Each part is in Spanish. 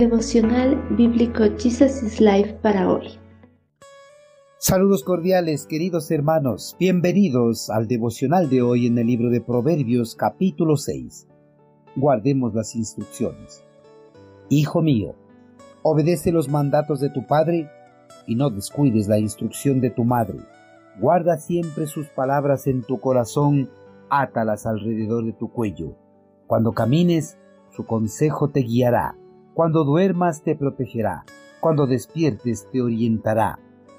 Devocional Bíblico Jesus is Life para hoy. Saludos cordiales, queridos hermanos. Bienvenidos al devocional de hoy en el libro de Proverbios capítulo 6. Guardemos las instrucciones. Hijo mío, obedece los mandatos de tu padre y no descuides la instrucción de tu madre. Guarda siempre sus palabras en tu corazón, átalas alrededor de tu cuello. Cuando camines, su consejo te guiará cuando duermas te protegerá, cuando despiertes te orientará,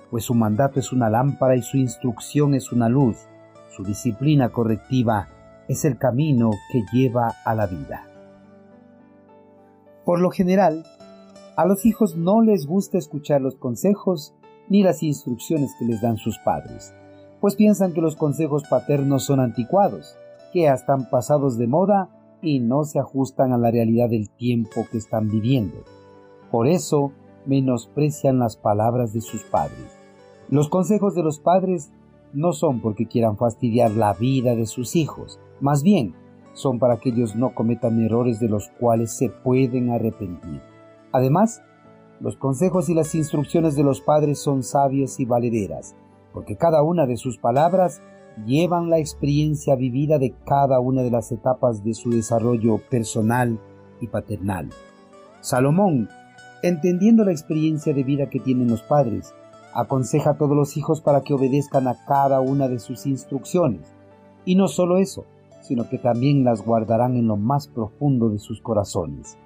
pues su mandato es una lámpara y su instrucción es una luz, su disciplina correctiva es el camino que lleva a la vida. Por lo general, a los hijos no les gusta escuchar los consejos ni las instrucciones que les dan sus padres, pues piensan que los consejos paternos son anticuados, que ya están pasados de moda y no se ajustan a la realidad del tiempo que están viviendo. Por eso menosprecian las palabras de sus padres. Los consejos de los padres no son porque quieran fastidiar la vida de sus hijos, más bien son para que ellos no cometan errores de los cuales se pueden arrepentir. Además, los consejos y las instrucciones de los padres son sabias y valederas, porque cada una de sus palabras llevan la experiencia vivida de cada una de las etapas de su desarrollo personal y paternal. Salomón, entendiendo la experiencia de vida que tienen los padres, aconseja a todos los hijos para que obedezcan a cada una de sus instrucciones. Y no solo eso, sino que también las guardarán en lo más profundo de sus corazones.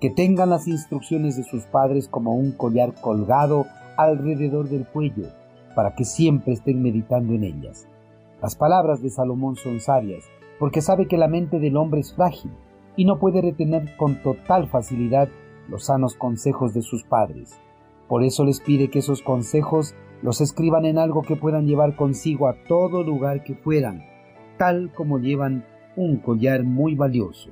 Que tengan las instrucciones de sus padres como un collar colgado alrededor del cuello, para que siempre estén meditando en ellas. Las palabras de Salomón son sabias, porque sabe que la mente del hombre es frágil y no puede retener con total facilidad los sanos consejos de sus padres. Por eso les pide que esos consejos los escriban en algo que puedan llevar consigo a todo lugar que puedan, tal como llevan un collar muy valioso.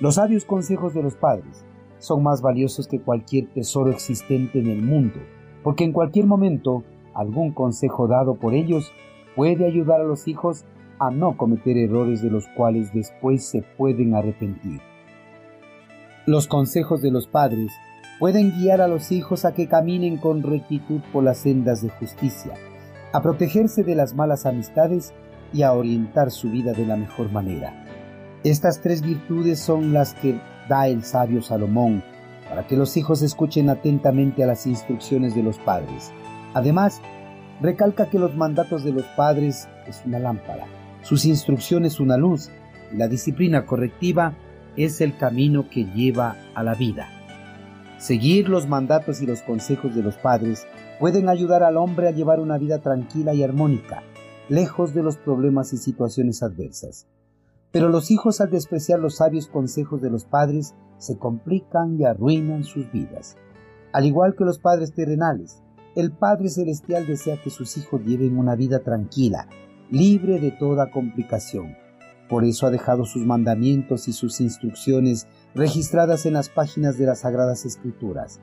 Los sabios consejos de los padres son más valiosos que cualquier tesoro existente en el mundo, porque en cualquier momento algún consejo dado por ellos puede ayudar a los hijos a no cometer errores de los cuales después se pueden arrepentir. Los consejos de los padres pueden guiar a los hijos a que caminen con rectitud por las sendas de justicia, a protegerse de las malas amistades y a orientar su vida de la mejor manera. Estas tres virtudes son las que da el sabio Salomón para que los hijos escuchen atentamente a las instrucciones de los padres. Además, recalca que los mandatos de los padres es una lámpara, sus instrucciones una luz y la disciplina correctiva es el camino que lleva a la vida. Seguir los mandatos y los consejos de los padres pueden ayudar al hombre a llevar una vida tranquila y armónica, lejos de los problemas y situaciones adversas. Pero los hijos al despreciar los sabios consejos de los padres se complican y arruinan sus vidas. Al igual que los padres terrenales, el Padre Celestial desea que sus hijos lleven una vida tranquila, libre de toda complicación. Por eso ha dejado sus mandamientos y sus instrucciones registradas en las páginas de las Sagradas Escrituras.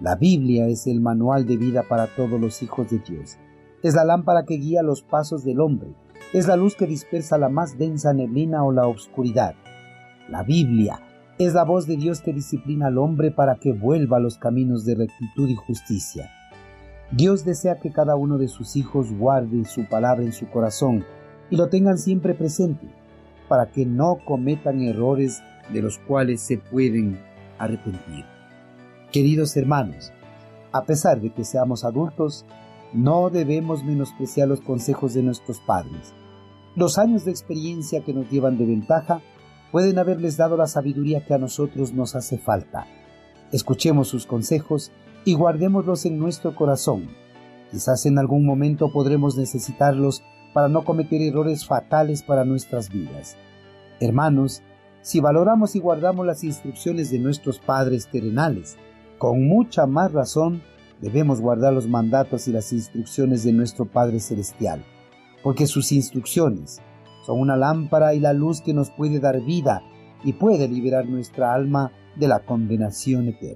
La Biblia es el manual de vida para todos los hijos de Dios. Es la lámpara que guía los pasos del hombre. Es la luz que dispersa la más densa neblina o la oscuridad. La Biblia es la voz de Dios que disciplina al hombre para que vuelva a los caminos de rectitud y justicia. Dios desea que cada uno de sus hijos guarde su palabra en su corazón y lo tengan siempre presente, para que no cometan errores de los cuales se pueden arrepentir. Queridos hermanos, a pesar de que seamos adultos, no debemos menospreciar los consejos de nuestros padres. Los años de experiencia que nos llevan de ventaja pueden haberles dado la sabiduría que a nosotros nos hace falta. Escuchemos sus consejos y guardémoslos en nuestro corazón. Quizás en algún momento podremos necesitarlos para no cometer errores fatales para nuestras vidas. Hermanos, si valoramos y guardamos las instrucciones de nuestros padres terrenales, con mucha más razón debemos guardar los mandatos y las instrucciones de nuestro Padre Celestial, porque sus instrucciones son una lámpara y la luz que nos puede dar vida y puede liberar nuestra alma de la condenación eterna.